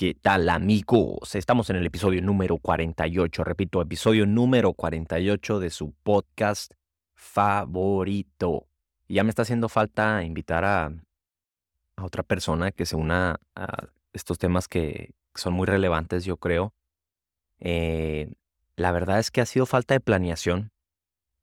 ¿Qué tal amigos? Estamos en el episodio número 48, repito, episodio número 48 de su podcast favorito. Y ya me está haciendo falta invitar a, otra persona que se una a estos temas que son muy relevantes, yo creo. Eh, la verdad es que ha sido falta de planeación,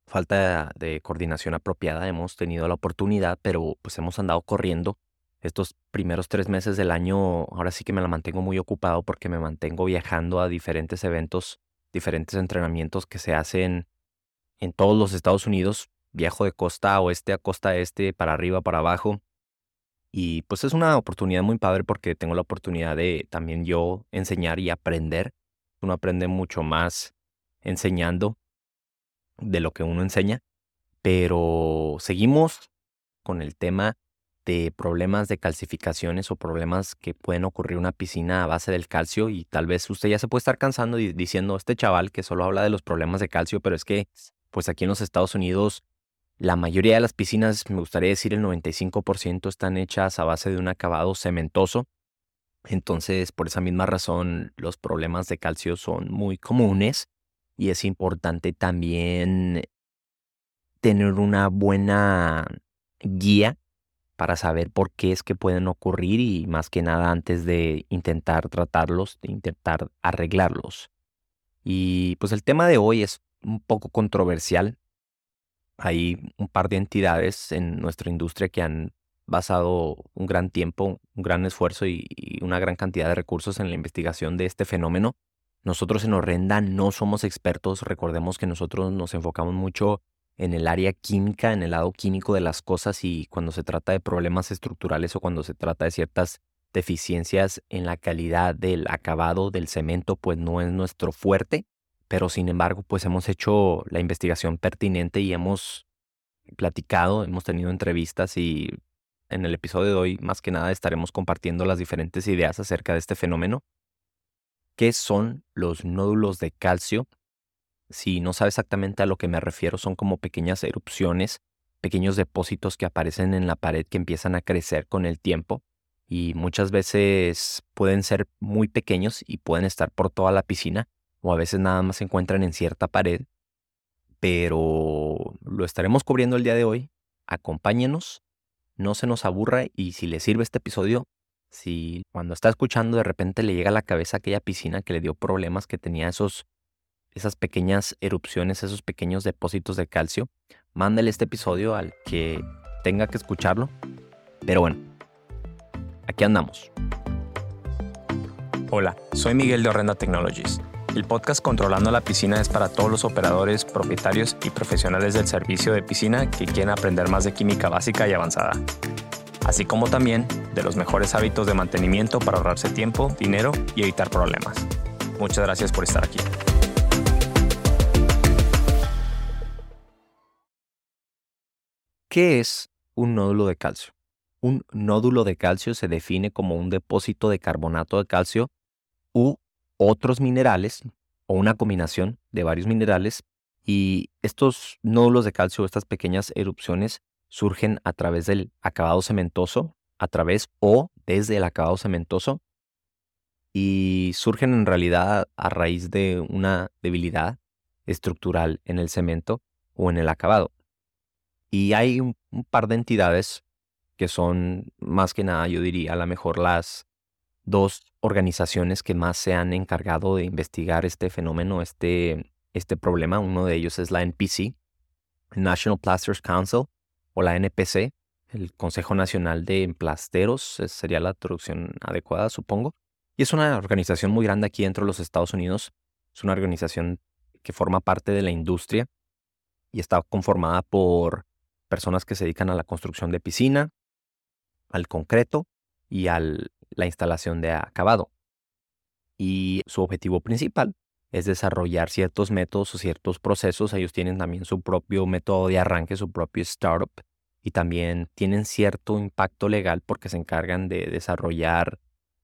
falta de coordinación apropiada. Hemos tenido la oportunidad, pero pues hemos andado corriendo estos primeros tres meses del año, ahora sí que me la mantengo muy ocupado porque me mantengo viajando a diferentes eventos, diferentes entrenamientos que se hacen en todos los Estados Unidos. Viajo de costa oeste a costa este, para arriba, para abajo. Y pues es una oportunidad muy padre porque tengo la oportunidad de también yo enseñar y aprender. Uno aprende mucho más enseñando de lo que uno enseña. Pero seguimos con el tema de problemas de calcificaciones o problemas que pueden ocurrir en una piscina a base del calcio y tal vez usted ya se puede estar cansando diciendo este chaval que solo habla de los problemas de calcio, pero es que pues aquí en los Estados Unidos la mayoría de las piscinas, me gustaría decir el 95% están hechas a base de un acabado cementoso. Entonces, por esa misma razón, los problemas de calcio son muy comunes y es importante también tener una buena guía para saber por qué es que pueden ocurrir y más que nada antes de intentar tratarlos, de intentar arreglarlos. Y pues el tema de hoy es un poco controversial. Hay un par de entidades en nuestra industria que han basado un gran tiempo, un gran esfuerzo y, una gran cantidad de recursos en la investigación de este fenómeno. Nosotros en Horrenda no somos expertos, recordemos que nosotros nos enfocamos mucho en el área química, en el lado químico de las cosas y cuando se trata de problemas estructurales o cuando se trata de ciertas deficiencias en la calidad del acabado del cemento, pues no es nuestro fuerte, pero sin embargo, pues hemos hecho la investigación pertinente y hemos platicado, hemos tenido entrevistas y en el episodio de hoy más que nada estaremos compartiendo las diferentes ideas acerca de este fenómeno. ¿Qué son los nódulos de calcio? Si no sabe exactamente a lo que me refiero, son como pequeñas erupciones, pequeños depósitos que aparecen en la pared que empiezan a crecer con el tiempo y muchas veces pueden ser muy pequeños y pueden estar por toda la piscina o a veces nada más se encuentran en cierta pared, pero lo estaremos cubriendo el día de hoy. Acompáñenos, no se nos aburra y si le sirve este episodio, si cuando está escuchando de repente le llega a la cabeza aquella piscina que le dio problemas, que tenía esos esas pequeñas erupciones, esos pequeños depósitos de calcio, mándale este episodio al que tenga que escucharlo. Pero bueno, aquí andamos. Hola, soy Miguel de Horrenda Technologies. El podcast Controlando la Piscina es para todos los operadores, propietarios y profesionales del servicio de piscina que quieren aprender más de química básica y avanzada, así como también de los mejores hábitos de mantenimiento para ahorrarse tiempo, dinero y evitar problemas. Muchas gracias por estar aquí. ¿Qué es un nódulo de calcio? Un nódulo de calcio se define como un depósito de carbonato de calcio u otros minerales o una combinación de varios minerales y estos nódulos de calcio, estas pequeñas erupciones, surgen a través del acabado cementoso, a través o desde el acabado cementoso y surgen en realidad a raíz de una debilidad estructural en el cemento o en el acabado. Y hay un, par de entidades que son más que nada, yo diría, a lo mejor las dos organizaciones que más se han encargado de investigar este fenómeno, este, este problema. Uno de ellos es la NPC, National Plasters Council, o la NPC, el Consejo Nacional de Emplasteros, sería la traducción adecuada, supongo. Y es una organización muy grande aquí dentro de los Estados Unidos. Es una organización que forma parte de la industria y está conformada por personas que se dedican a la construcción de piscina, al concreto y a la instalación de acabado. Y su objetivo principal es desarrollar ciertos métodos o ciertos procesos. Ellos tienen también su propio método de arranque, su propio startup, y también tienen cierto impacto legal porque se encargan de desarrollar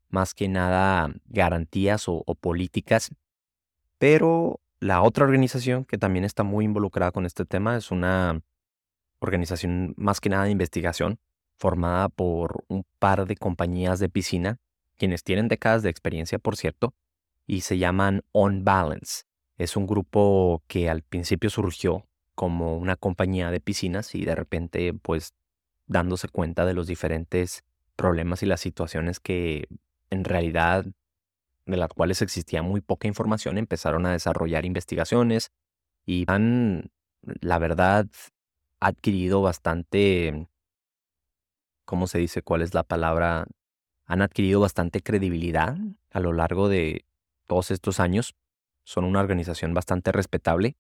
más que nada garantías o políticas. Pero la otra organización que también está muy involucrada con este tema es una organización más que nada de investigación, formada por un par de compañías de piscina quienes tienen décadas de experiencia, por cierto, y se llaman On Balance. Es un grupo que al principio surgió como una compañía de piscinas y de repente, pues, dándose cuenta de los diferentes problemas y las situaciones que en realidad de las cuales existía muy poca información, empezaron a desarrollar investigaciones y han, la verdad, adquirido bastante, ¿cómo se dice? ¿Cuál es la palabra? Han adquirido bastante credibilidad a lo largo de todos estos años. Son una organización bastante respetable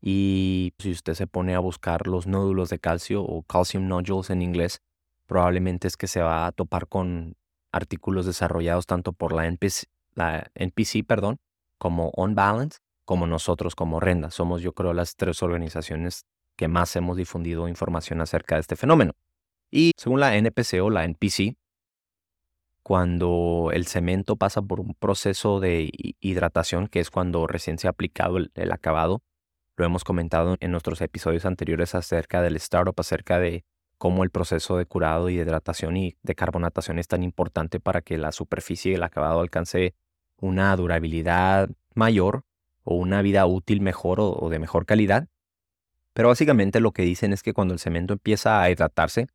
y si usted se pone a buscar los nódulos de calcio o calcium nodules en inglés, probablemente es que se va a topar con artículos desarrollados tanto por la NPC, perdón, como On Balance, como nosotros como Renda. Somos yo creo las tres organizaciones que más hemos difundido información acerca de este fenómeno. Y según la NPC o la NPC, cuando el cemento pasa por un proceso de hidratación, que es cuando recién se ha aplicado el, el acabado, lo hemos comentado en nuestros episodios anteriores acerca del startup, acerca de cómo el proceso de curado y de hidratación y de carbonatación es tan importante para que la superficie y el acabado alcance una durabilidad mayor o una vida útil mejor o, de mejor calidad. Pero básicamente lo que dicen es que cuando el cemento empieza a hidratarse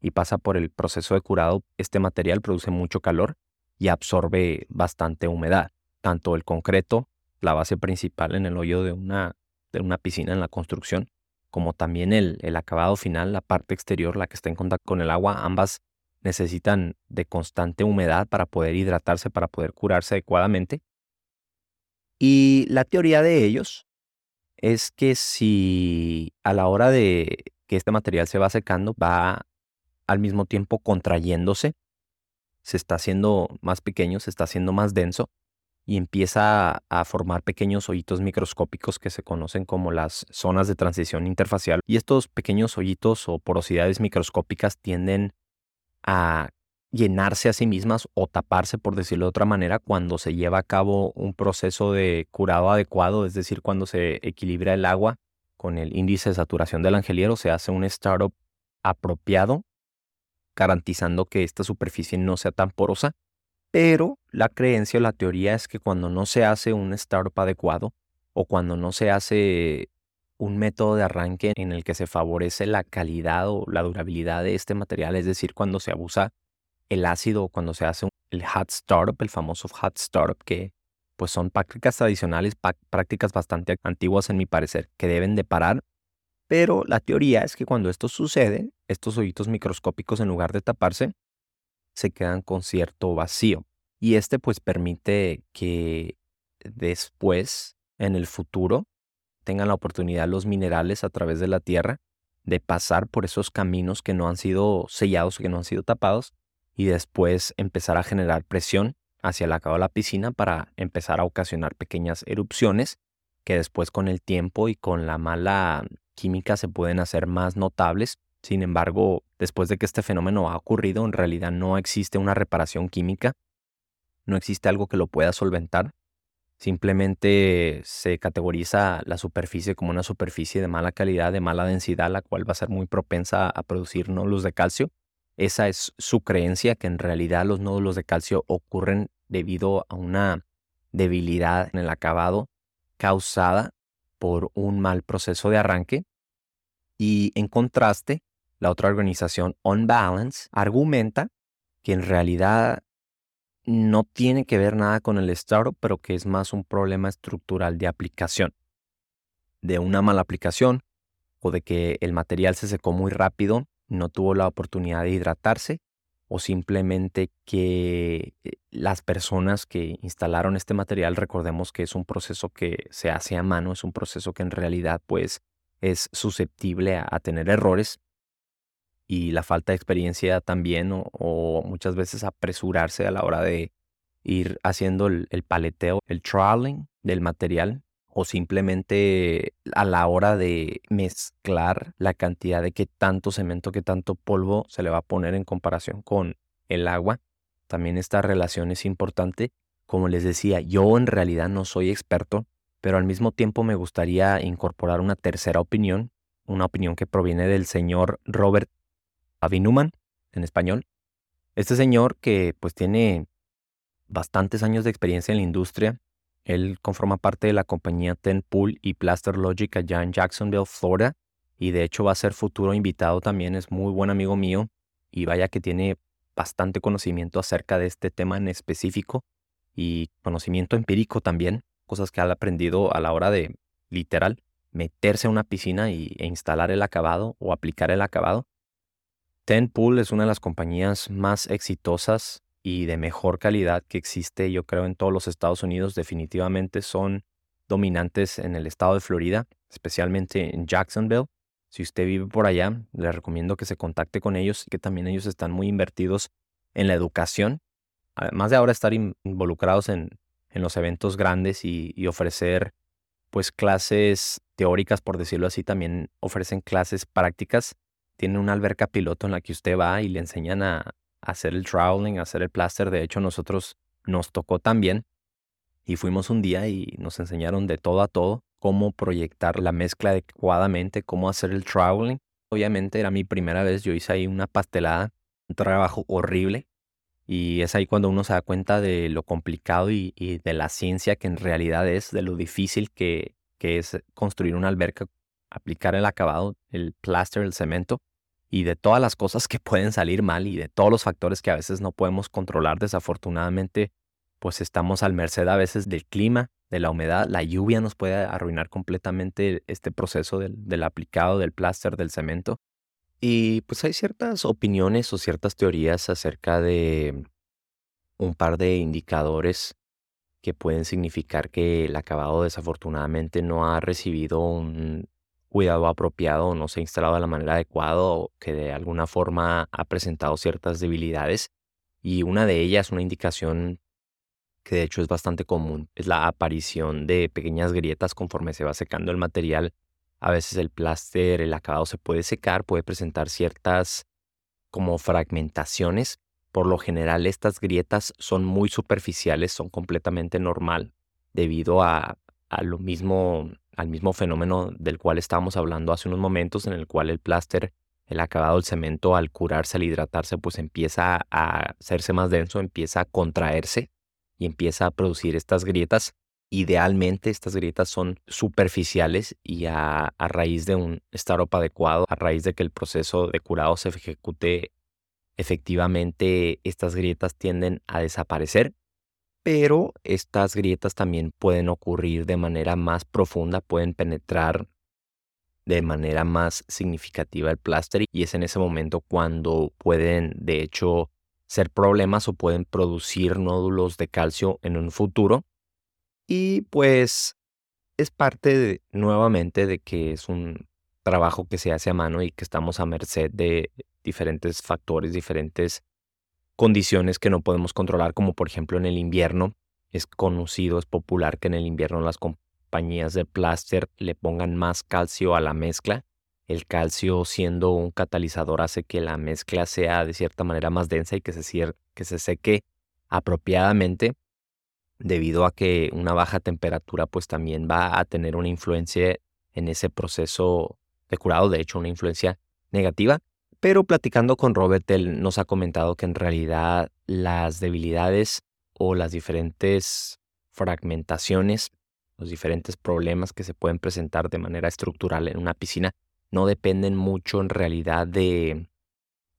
y pasa por el proceso de curado, este material produce mucho calor y absorbe bastante humedad. Tanto el concreto, la base principal en el hoyo de una, de una piscina en la construcción, como también el, el acabado final, la parte exterior, la que está en contacto con el agua, ambas necesitan de constante humedad para poder hidratarse, para poder curarse adecuadamente. Y la teoría de ellos es que si a la hora de que este material se va secando, va al mismo tiempo contrayéndose, se está haciendo más pequeño, se está haciendo más denso, y empieza a formar pequeños hoyitos microscópicos que se conocen como las zonas de transición interfacial. Y estos pequeños hoyitos o porosidades microscópicas tienden a llenarse a sí mismas o taparse, por decirlo de otra manera, cuando se lleva a cabo un proceso de curado adecuado, es decir, cuando se equilibra el agua con el índice de saturación del angeliero, se hace un startup apropiado, garantizando que esta superficie no sea tan porosa. Pero la creencia o la teoría es que cuando no se hace un startup adecuado o cuando no se hace un método de arranque en el que se favorece la calidad o la durabilidad de este material, es decir, cuando se abusa el ácido cuando se hace el hot startup, el famoso hot startup, que pues son prácticas tradicionales, prácticas bastante antiguas en mi parecer, que deben de parar. Pero la teoría es que cuando esto sucede, estos hoyitos microscópicos en lugar de taparse, se quedan con cierto vacío. Y este pues permite que después, en el futuro, tengan la oportunidad los minerales a través de la tierra de pasar por esos caminos que no han sido sellados, que no han sido tapados, y después empezar a generar presión hacia el acabado de la piscina para empezar a ocasionar pequeñas erupciones que después con el tiempo y con la mala química se pueden hacer más notables sin embargo, después de que este fenómeno ha ocurrido, en realidad no existe una reparación química, no existe algo que lo pueda solventar. Simplemente se categoriza la superficie como una superficie de mala calidad, de mala densidad, la cual va a ser muy propensa a producir nódulos de calcio. Esa es su creencia, que en realidad los nódulos de calcio ocurren debido a una debilidad en el acabado causada por un mal proceso de arranque. Y en contraste, la otra organización, On Balance, argumenta que en realidad no tiene que ver nada con el startup, pero que es más un problema estructural de aplicación. De una mala aplicación o de que el material se secó muy rápido, no tuvo la oportunidad de hidratarse o simplemente que eh, las personas que instalaron este material, recordemos que es un proceso que se hace a mano, es un proceso que en realidad pues es susceptible a tener errores y la falta de experiencia también o, muchas veces apresurarse a la hora de ir haciendo el, paleteo, el trialing del material o simplemente a la hora de mezclar la cantidad de qué tanto cemento, qué tanto polvo se le va a poner en comparación con el agua. También esta relación es importante. Como les decía, yo en realidad no soy experto, pero al mismo tiempo me gustaría incorporar una tercera opinión, una opinión que proviene del señor Robert Avi en español. Este señor que pues tiene bastantes años de experiencia en la industria. Él conforma parte de la compañía Ten Pool y Plaster Logic allá en Jacksonville, Florida. Y de hecho va a ser futuro invitado también. Es muy buen amigo mío. Y vaya que tiene bastante conocimiento acerca de este tema en específico. Y conocimiento empírico también. Cosas que ha aprendido a la hora de, literal, meterse a una piscina y, e instalar el acabado o aplicar el acabado. Ten Pool es una de las compañías más exitosas y de mejor calidad que existe, yo creo, en todos los Estados Unidos. Definitivamente son dominantes en el estado de Florida, especialmente en Jacksonville. Si usted vive por allá, le recomiendo que se contacte con ellos, que también ellos están muy invertidos en la educación. Además de ahora estar involucrados en, en los eventos grandes y, y ofrecer pues clases teóricas, por decirlo así, también ofrecen clases prácticas. Tienen una alberca piloto en la que usted va y le enseñan a, hacer el troweling, hacer el plaster. De hecho, nosotros nos tocó también y fuimos un día y nos enseñaron de todo a todo cómo proyectar la mezcla adecuadamente, cómo hacer el troweling. Obviamente era mi primera vez, yo hice ahí una pastelada, un trabajo horrible. Y es ahí cuando uno se da cuenta de lo complicado y, de la ciencia que en realidad es, de lo difícil que, que es construir una alberca, aplicar el acabado, el plaster, el cemento y de todas las cosas que pueden salir mal y de todos los factores que a veces no podemos controlar, desafortunadamente, pues estamos al merced a veces del clima, de la humedad, la lluvia nos puede arruinar completamente este proceso del, aplicado del pláster, del cemento. Y pues hay ciertas opiniones o ciertas teorías acerca de un par de indicadores que pueden significar que el acabado desafortunadamente no ha recibido un cuidado apropiado no se ha instalado de la manera adecuada o que de alguna forma ha presentado ciertas debilidades. Y una de ellas, una indicación que de hecho es bastante común, es la aparición de pequeñas grietas conforme se va secando el material. A veces el pláster, el acabado se puede secar, puede presentar ciertas como fragmentaciones. Por lo general estas grietas son muy superficiales, son completamente normal debido a, a lo mismo al mismo fenómeno del cual estábamos hablando hace unos momentos, en el cual el pláster, el acabado del cemento, al curarse, al hidratarse, pues empieza a hacerse más denso, empieza a contraerse y empieza a producir estas grietas. Idealmente estas grietas son superficiales y a, raíz de un startup adecuado, a raíz de que el proceso de curado se ejecute efectivamente, estas grietas tienden a desaparecer pero estas grietas también pueden ocurrir de manera más profunda, pueden penetrar de manera más significativa el pláster y es en ese momento cuando pueden de hecho ser problemas o pueden producir nódulos de calcio en un futuro. Y pues es parte nuevamente de que es un trabajo que se hace a mano y que estamos a merced de diferentes factores, diferentes condiciones que no podemos controlar, como por ejemplo en el invierno. Es conocido, es popular que en el invierno las compañías de plaster le pongan más calcio a la mezcla. El calcio siendo un catalizador hace que la mezcla sea de cierta manera más densa y que se, que se seque apropiadamente debido a que una baja temperatura pues también va a tener una influencia en ese proceso de curado, de hecho una influencia negativa. Pero platicando con Robert, él nos ha comentado que en realidad las debilidades o las diferentes fragmentaciones, los diferentes problemas que se pueden presentar de manera estructural en una piscina no dependen mucho en realidad de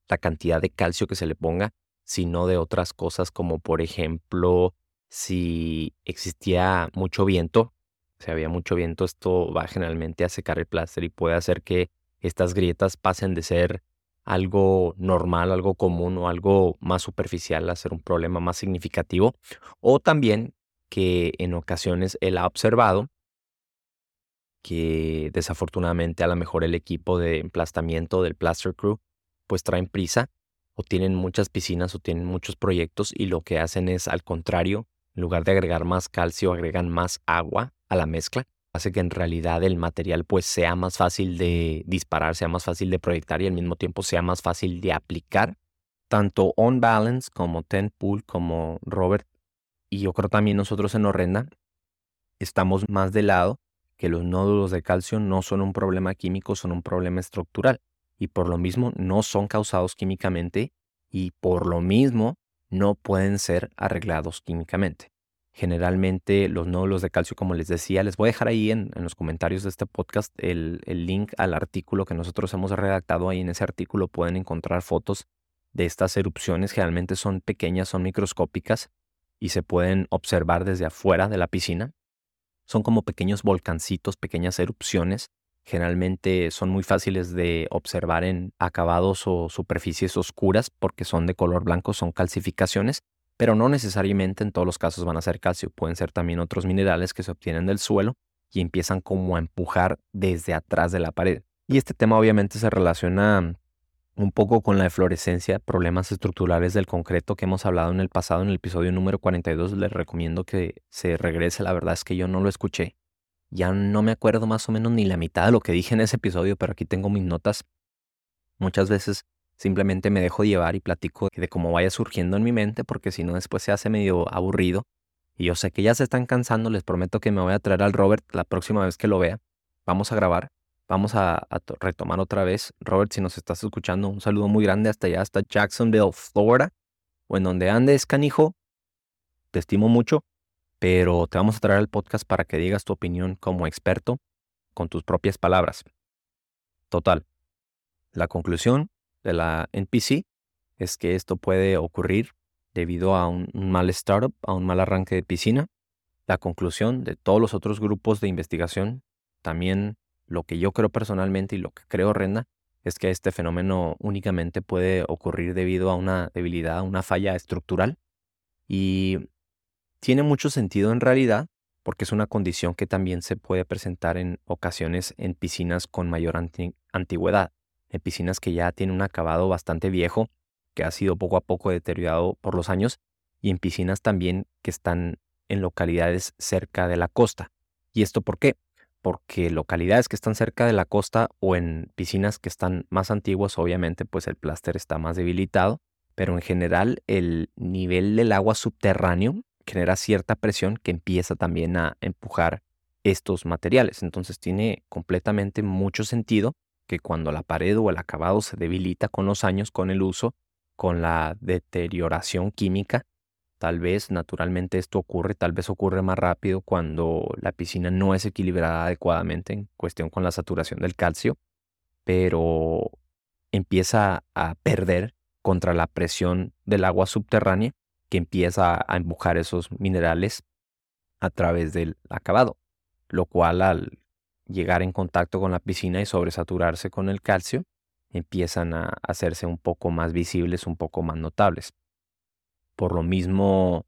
la cantidad de calcio que se le ponga, sino de otras cosas como por ejemplo si existía mucho viento, si había mucho viento, esto va generalmente a secar el pláster y puede hacer que estas grietas pasen de ser algo normal, algo común o algo más superficial a ser un problema más significativo. O también que en ocasiones él ha observado que desafortunadamente a lo mejor el equipo de emplastamiento del Plaster Crew pues traen prisa o tienen muchas piscinas o tienen muchos proyectos y lo que hacen es al contrario, en lugar de agregar más calcio, agregan más agua a la mezcla hace que en realidad el material pues sea más fácil de disparar, sea más fácil de proyectar y al mismo tiempo sea más fácil de aplicar. Tanto On Balance como Ten Pool como Robert y yo creo también nosotros en Horrenda estamos más de lado que los nódulos de calcio no son un problema químico, son un problema estructural y por lo mismo no son causados químicamente y por lo mismo no pueden ser arreglados químicamente. Generalmente los nódulos de calcio, como les decía, les voy a dejar ahí en, los comentarios de este podcast el, el, link al artículo que nosotros hemos redactado. Ahí en ese artículo pueden encontrar fotos de estas erupciones. Generalmente son pequeñas, son microscópicas y se pueden observar desde afuera de la piscina. Son como pequeños volcancitos, pequeñas erupciones. Generalmente son muy fáciles de observar en acabados o superficies oscuras porque son de color blanco, son calcificaciones pero no necesariamente en todos los casos van a ser calcio, pueden ser también otros minerales que se obtienen del suelo y empiezan como a empujar desde atrás de la pared. Y este tema obviamente se relaciona un poco con la eflorescencia, problemas estructurales del concreto que hemos hablado en el pasado, en el episodio número 42. Les recomiendo que se regrese, la verdad es que yo no lo escuché. Ya no me acuerdo más o menos ni la mitad de lo que dije en ese episodio, pero aquí tengo mis notas. Muchas veces Simplemente me dejo llevar y platico de cómo vaya surgiendo en mi mente, porque si no después se hace medio aburrido. Y yo sé que ya se están cansando, les prometo que me voy a traer al Robert la próxima vez que lo vea. Vamos a grabar, vamos a, retomar otra vez. Robert, si nos estás escuchando, un saludo muy grande hasta allá, hasta Jacksonville, Florida, o en donde andes, canijo. Te estimo mucho, pero te vamos a traer al podcast para que digas tu opinión como experto con tus propias palabras. Total. La conclusión de la NPC es que esto puede ocurrir debido a un, mal startup, a un mal arranque de piscina. La conclusión de todos los otros grupos de investigación, también lo que yo creo personalmente y lo que creo Renda, es que este fenómeno únicamente puede ocurrir debido a una debilidad, una falla estructural. Y tiene mucho sentido en realidad porque es una condición que también se puede presentar en ocasiones en piscinas con mayor antigüedad en piscinas que ya tienen un acabado bastante viejo, que ha sido poco a poco deteriorado por los años, y en piscinas también que están en localidades cerca de la costa. ¿Y esto por qué? Porque localidades que están cerca de la costa o en piscinas que están más antiguas, obviamente, pues el pláster está más debilitado, pero en general el nivel del agua subterráneo genera cierta presión que empieza también a empujar estos materiales. Entonces tiene completamente mucho sentido que cuando la pared o el acabado se debilita con los años, con el uso, con la deterioración química, tal vez naturalmente esto ocurre, tal vez ocurre más rápido cuando la piscina no es equilibrada adecuadamente en cuestión con la saturación del calcio, pero empieza a perder contra la presión del agua subterránea que empieza a empujar esos minerales a través del acabado, lo cual al llegar en contacto con la piscina y sobresaturarse con el calcio, empiezan a hacerse un poco más visibles, un poco más notables. Por lo mismo,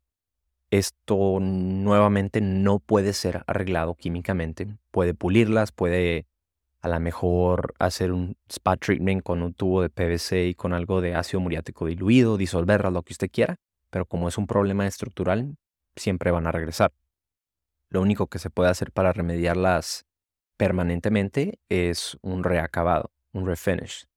esto nuevamente no puede ser arreglado químicamente. Puede pulirlas, puede a lo mejor hacer un spa treatment con un tubo de PVC y con algo de ácido muriático diluido, disolverlas, lo que usted quiera, pero como es un problema estructural, siempre van a regresar. Lo único que se puede hacer para remediarlas permanentemente es un reacabado, un refinish.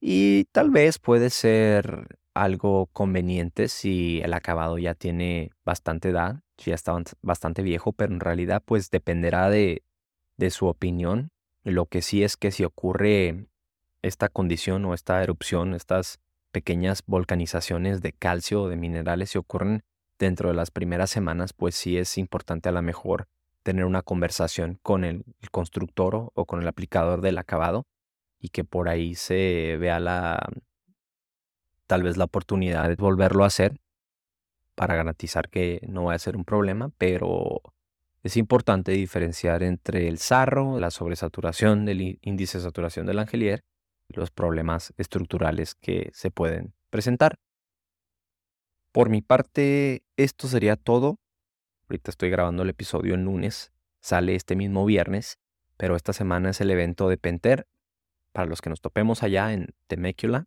Y tal vez puede ser algo conveniente si el acabado ya tiene bastante edad, si ya está bastante viejo, pero en realidad pues dependerá de, de su opinión. Lo que sí es que si ocurre esta condición o esta erupción, estas pequeñas volcanizaciones de calcio o de minerales, si ocurren dentro de las primeras semanas, pues sí es importante a lo mejor tener una conversación con el, constructor o, con el aplicador del acabado y que por ahí se vea la tal vez la oportunidad de volverlo a hacer para garantizar que no va a ser un problema, pero es importante diferenciar entre el sarro, la sobresaturación del índice de saturación del angelier y los problemas estructurales que se pueden presentar. Por mi parte, esto sería todo. Ahorita estoy grabando el episodio el lunes, sale este mismo viernes, pero esta semana es el evento de Penter. Para los que nos topemos allá en Temecula,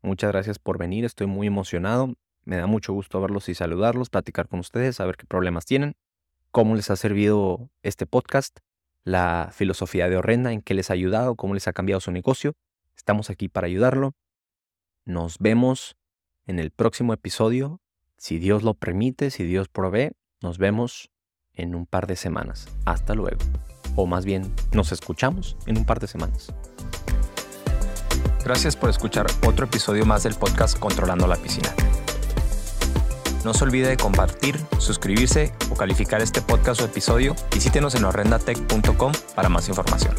muchas gracias por venir, estoy muy emocionado. Me da mucho gusto verlos y saludarlos, platicar con ustedes, saber qué problemas tienen, cómo les ha servido este podcast, la filosofía de Horrenda, en qué les ha ayudado, cómo les ha cambiado su negocio. Estamos aquí para ayudarlo. Nos vemos en el próximo episodio, si Dios lo permite, si Dios provee. Nos vemos en un par de semanas. Hasta luego. O más bien, nos escuchamos en un par de semanas. Gracias por escuchar otro episodio más del podcast Controlando la Piscina. No se olvide de compartir, suscribirse o calificar este podcast o episodio. Visítenos en horrendatech.com para más información.